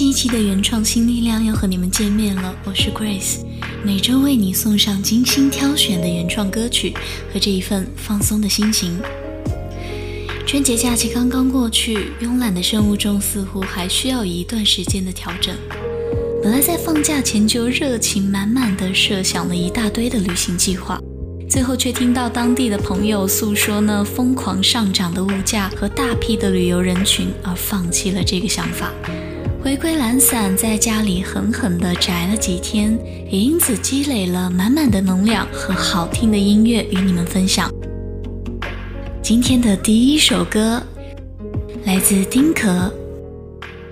新一期的原创新力量要和你们见面了，我是 Grace，每周为你送上精心挑选的原创歌曲和这一份放松的心情。春节假期刚刚过去，慵懒的生物钟似乎还需要一段时间的调整。本来在放假前就热情满满的设想了一大堆的旅行计划，最后却听到当地的朋友诉说那疯狂上涨的物价和大批的旅游人群，而放弃了这个想法。回归懒散，在家里狠狠地宅了几天，也因此积累了满满的能量和好听的音乐与你们分享。今天的第一首歌来自丁可，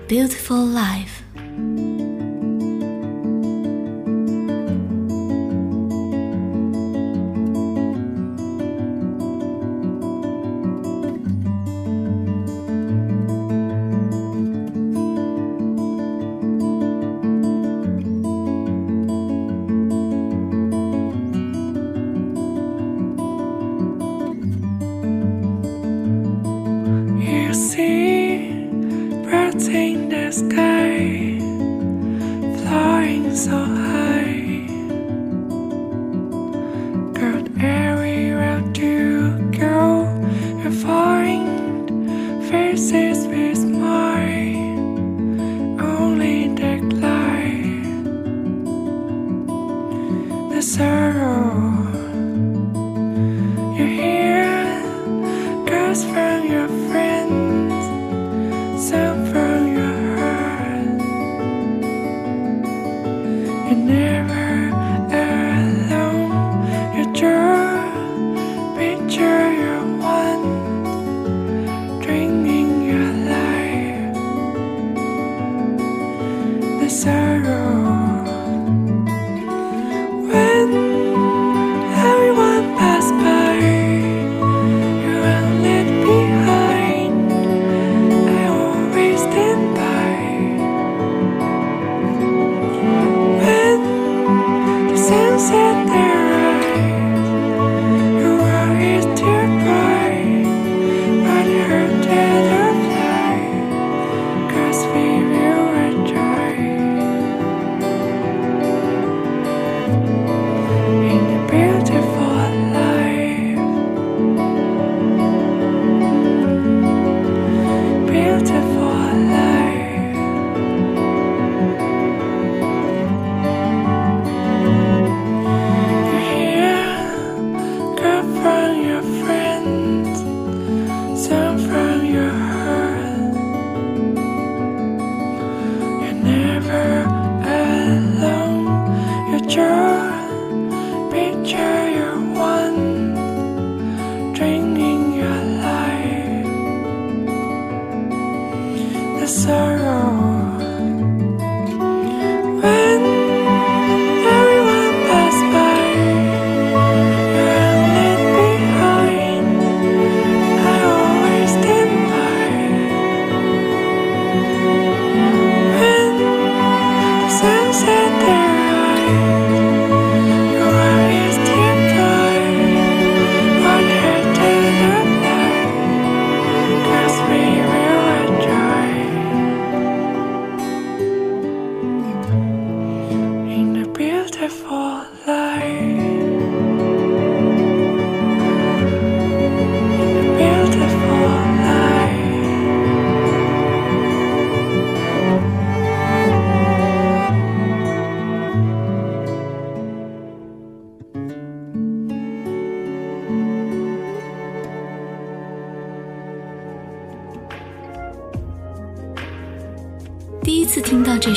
《Beautiful Life》。clouds in the sky, flying so high. 这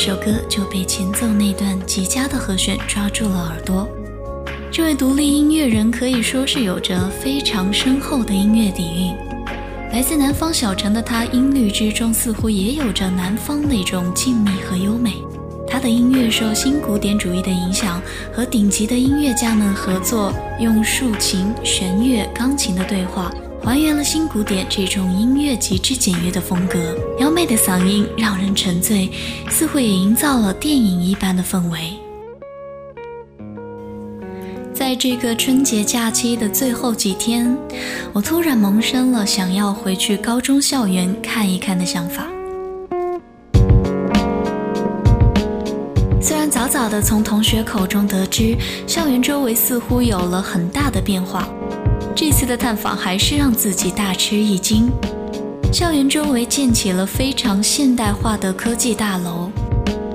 首歌就被前奏那段极佳的和弦抓住了耳朵。这位独立音乐人可以说是有着非常深厚的音乐底蕴。来自南方小城的他，音律之中似乎也有着南方那种静谧和优美。他的音乐受新古典主义的影响，和顶级的音乐家们合作，用竖琴、弦乐、钢琴的对话，还原了新古典这种音乐极致简约的风格。妖媚的嗓音让人沉醉，似乎也营造了电影一般的氛围。在这个春节假期的最后几天，我突然萌生了想要回去高中校园看一看的想法。虽然早早的从同学口中得知，校园周围似乎有了很大的变化，这次的探访还是让自己大吃一惊。校园周围建起了非常现代化的科技大楼，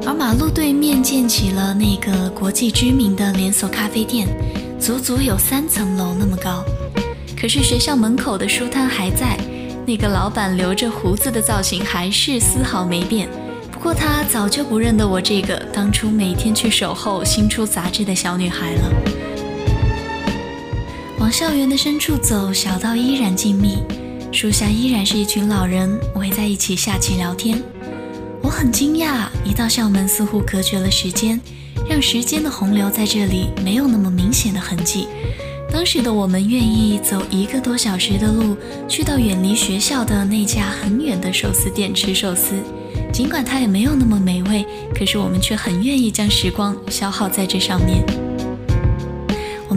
而马路对面建起了那个国际知名的连锁咖啡店，足足有三层楼那么高。可是学校门口的书摊还在，那个老板留着胡子的造型还是丝毫没变。不过他早就不认得我这个当初每天去守候新出杂志的小女孩了。往校园的深处走，小道依然静谧，树下依然是一群老人围在一起下棋聊天。我很惊讶，一道校门似乎隔绝了时间，让时间的洪流在这里没有那么明显的痕迹。当时的我们愿意走一个多小时的路，去到远离学校的那家很远的寿司店吃寿司。尽管它也没有那么美味，可是我们却很愿意将时光消耗在这上面。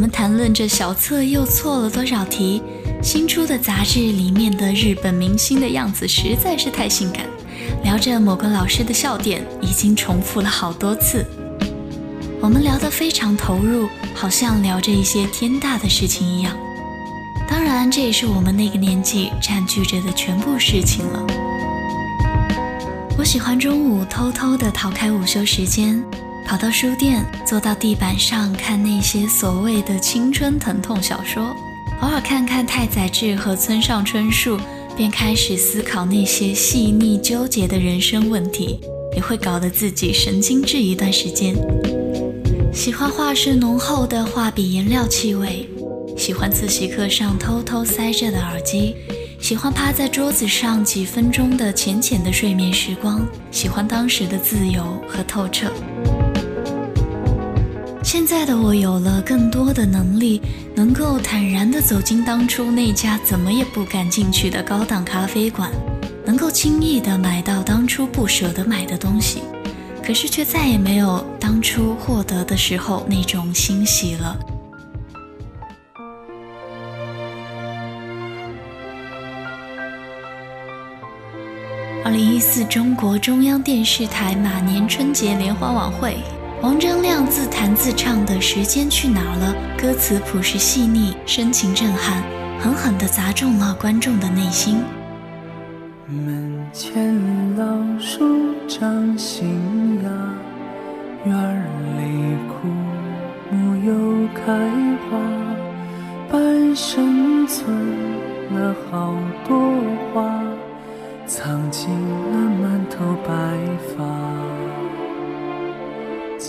我们谈论着小测又错了多少题，新出的杂志里面的日本明星的样子实在是太性感。聊着某个老师的笑点，已经重复了好多次。我们聊得非常投入，好像聊着一些天大的事情一样。当然，这也是我们那个年纪占据着的全部事情了。我喜欢中午偷偷地逃开午休时间，跑到书店，坐到地板上看那些所谓的青春疼痛小说，偶尔看看太宰治和村上春树，便开始思考那些细腻纠结的人生问题，也会搞得自己神经质一段时间。喜欢画室浓厚的画笔颜料气味，喜欢自习课上偷偷塞着的耳机。喜欢趴在桌子上几分钟的浅浅的睡眠时光，喜欢当时的自由和透彻。现在的我有了更多的能力，能够坦然地走进当初那家怎么也不敢进去的高档咖啡馆，能够轻易地买到当初不舍得买的东西，可是却再也没有当初获得的时候那种欣喜了。二零一四中国中央电视台马年春节联欢晚会，王铮亮自弹自唱的《时间去哪儿了》，歌词朴实细腻，深情震撼，狠狠地砸中了观众的内心。门前老树长新芽，院里枯木又开花，半生存了好多花。藏进了满头白发，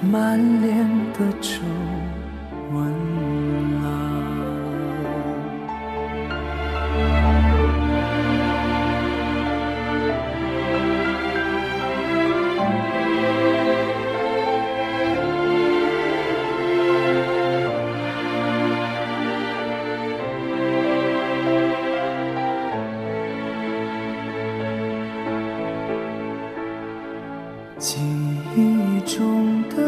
满脸的皱纹了记忆中的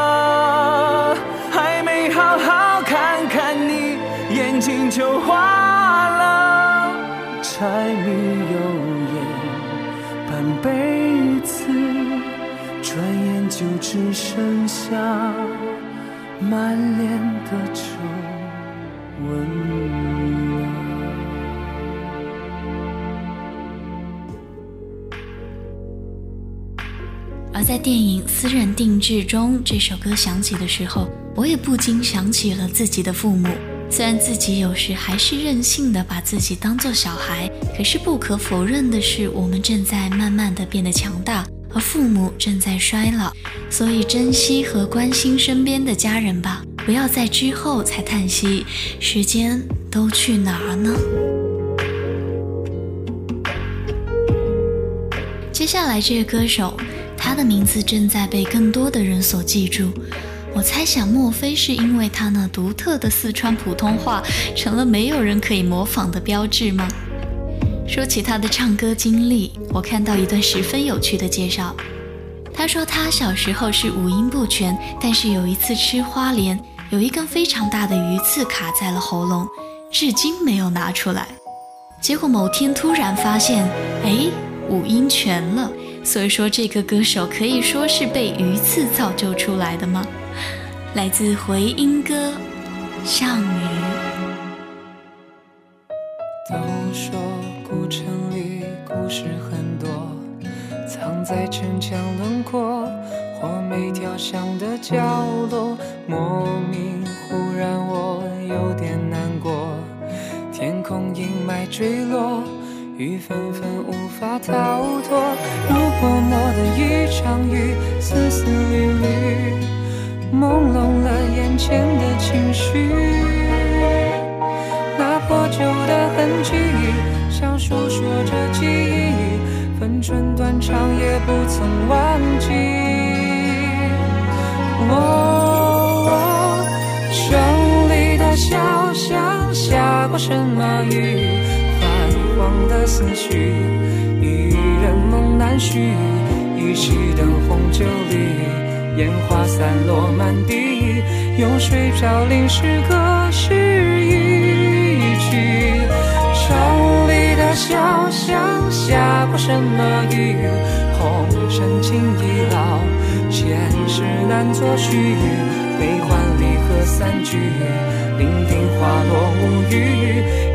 好好看看你，眼睛就花了，柴米油盐半辈子，转眼就只剩下满脸的皱纹。而在电影《私人定制》中，这首歌响起的时候，我也不禁想起了自己的父母。虽然自己有时还是任性的把自己当做小孩，可是不可否认的是，我们正在慢慢的变得强大，而父母正在衰老。所以珍惜和关心身边的家人吧，不要在之后才叹息，时间都去哪儿呢？接下来这个歌手，他的名字正在被更多的人所记住。我猜想，莫非是因为他那独特的四川普通话成了没有人可以模仿的标志吗？说起他的唱歌经历，我看到一段十分有趣的介绍。他说他小时候是五音不全，但是有一次吃花莲，有一根非常大的鱼刺卡在了喉咙，至今没有拿出来。结果某天突然发现，哎，五音全了。所以说，这个歌手可以说是被鱼刺造就出来的吗？来自回音哥《项羽》。都说古城里故事很多，藏在城墙轮廓或每条巷的角落。莫名忽然我有点难过，天空阴霾坠落，雨纷纷无法逃脱。如泼墨的一场雨，丝丝缕缕，朦胧了眼前的情绪。那破旧的痕迹，像诉说着记忆，分寸断肠也不曾忘记。哦，城里的小巷下过什么雨？泛黄的思绪，一人梦难续。一熄灯红酒里，烟花散落满地，用水飘零诗歌是一曲。城里的小巷下过什么雨？红尘情已老，前世难作序。悲欢离合散聚，伶仃花落无语。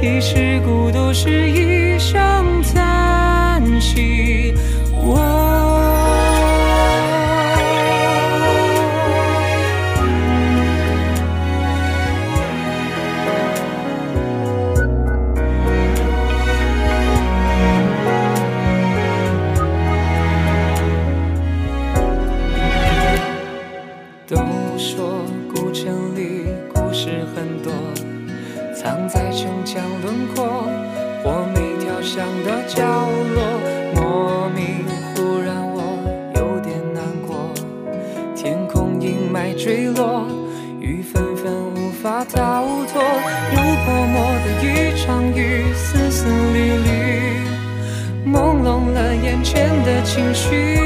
一世孤独是一声叹息。我逃脱，如泼墨的一场雨，丝丝缕缕，朦胧了眼前的情绪。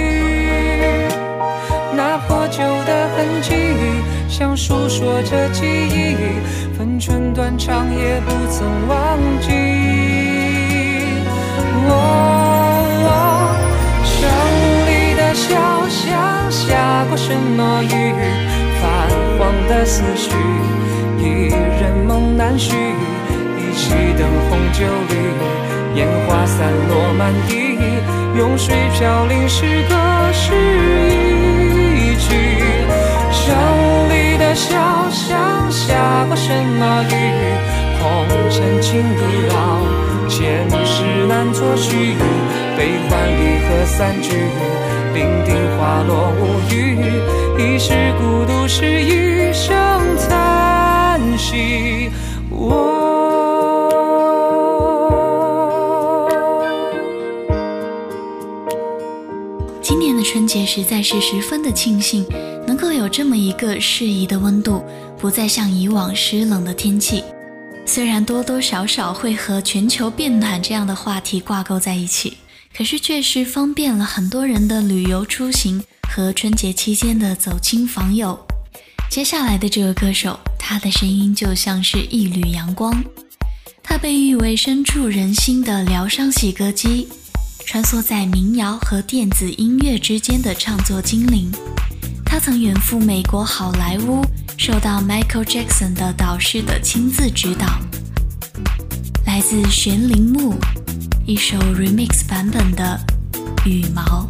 那破旧的痕迹，像诉说着记忆，分寸断肠也不曾忘记。我城里的小巷下过什么雨？泛黄的思绪，一人梦难续。一起灯红酒绿，烟花散落满地，用水飘零诗歌是一句。城里的小巷下过什么雨？红尘情已老，前世难作续。悲欢离合散聚，伶仃花落无语。一世孤独是一声叹息。今年的春节实在是十分的庆幸，能够有这么一个适宜的温度，不再像以往湿冷的天气。虽然多多少少会和全球变暖这样的话题挂钩在一起，可是确实方便了很多人的旅游出行和春节期间的走亲访友。接下来的这个歌手，他的声音就像是一缕阳光，他被誉为深处人心的疗伤洗歌机。穿梭在民谣和电子音乐之间的唱作精灵，他曾远赴美国好莱坞，受到 Michael Jackson 的导师的亲自指导。来自玄铃木，一首 remix 版本的《羽毛》。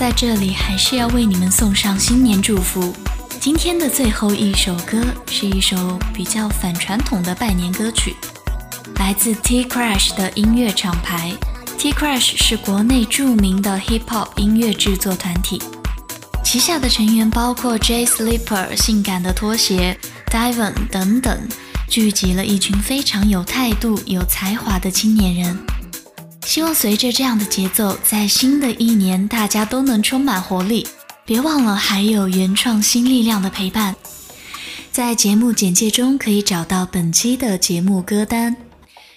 在这里还是要为你们送上新年祝福。今天的最后一首歌是一首比较反传统的拜年歌曲，来自 T Crash 的音乐厂牌。T Crash 是国内著名的 Hip Hop 音乐制作团体，旗下的成员包括 J Sleeper、性感的拖鞋、Diven 等等，聚集了一群非常有态度、有才华的青年人。希望随着这样的节奏，在新的一年大家都能充满活力。别忘了还有原创新力量的陪伴，在节目简介中可以找到本期的节目歌单，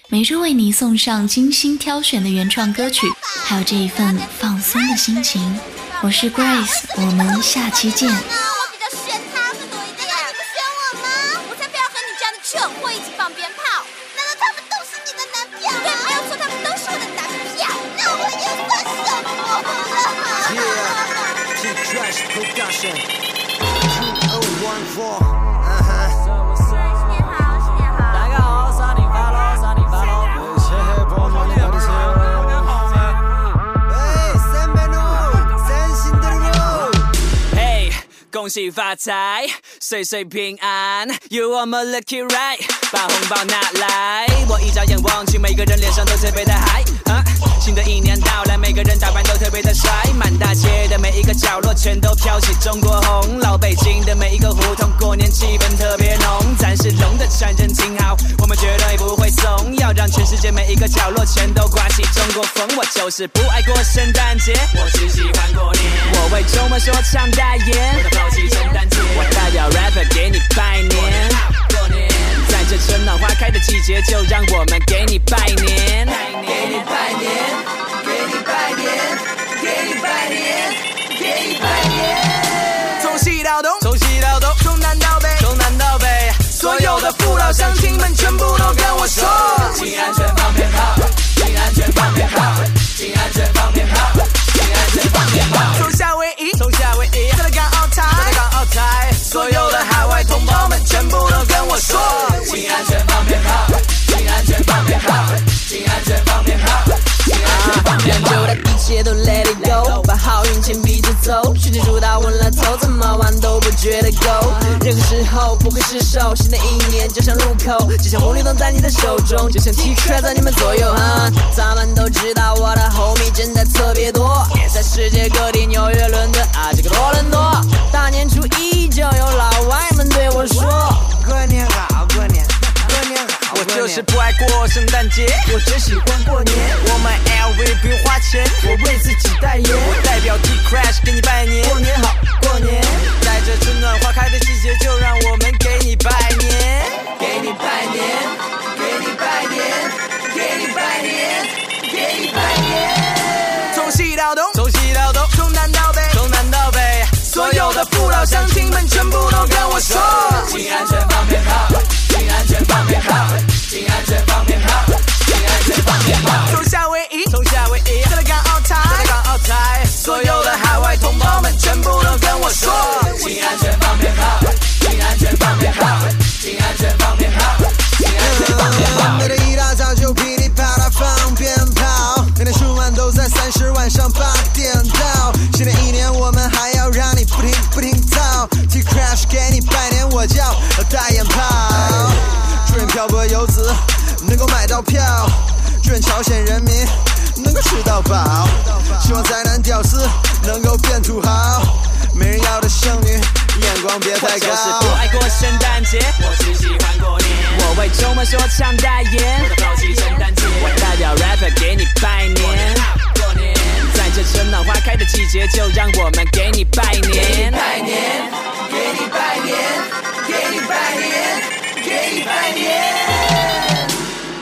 每周为你送上精心挑选的原创歌曲，还有这一份放松的心情。我是 Grace，我们下期见。2014. 恭喜发财，岁岁平安，You are my lucky right，把红包拿来，我一眨眼望去，每个人脸上都特别的嗨。新的一年到来，每个人打扮都特别的帅，满大街的每一个角落全都飘起中国红，老北京的每一个胡同过年气氛特别浓，咱是龙的传人挺好，我们绝对不会怂，要让全世界每一个角落全都刮起中国风。我就是不爱过圣诞节，我只喜欢过年，我为周末说唱代言。我代表 rapper 给你拜年，这春暖花开的季节，就让我们给你拜年，给你拜年，给你拜年，给你拜年，给你拜年。从西到东，从西到东，从南到北，从南到北，所有的父老乡亲们全部都跟我说，请安全放鞭炮，请安全放鞭炮，请安全放鞭炮，请安全放鞭炮。从夏威安全放鞭炮，请安全放鞭炮，请安全放鞭炮，请安全放鞭炮。就让一切都 let it go，把好运牵逼着走，世界主打昏了头，怎么玩都不觉得够。任何时候不会失手，新的一年就像路口，就像红绿灯在你的手中，就像 T 恤在你们左右。咱们都知道我的 homie 真的特别多，在世界各地，纽约、伦敦啊，这个多伦多，大年初一就有。老外们对我说：“，过年好。”就是不爱过圣诞节，我只喜欢过年。我买 LV 不用花钱，我为自己代言。我代表 T Crash 给你拜年，过年好，过年。在这春暖花开的季节，就让我们给你拜年，给你拜年，给你拜年，给你拜年，给你拜年。从西到东，从西到东，从南到北，从南到北。所有的父老乡亲们，全部都跟我说，请安全放鞭炮，就是不爱过圣诞节，我只喜欢过年。我为周末说唱代言，我抛弃圣诞节，我代表 rapper 给你拜年。过年，在这春暖花开的季节，就让我们给你拜年，拜年，给你拜年，给你拜年，给你拜年。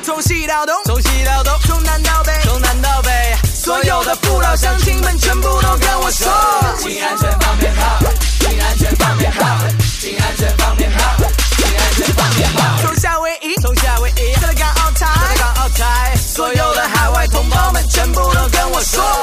从西到东，从西到东，从南到北，从南到北，所有的父老乡亲们全部都跟我说，请安全放鞭炮。show.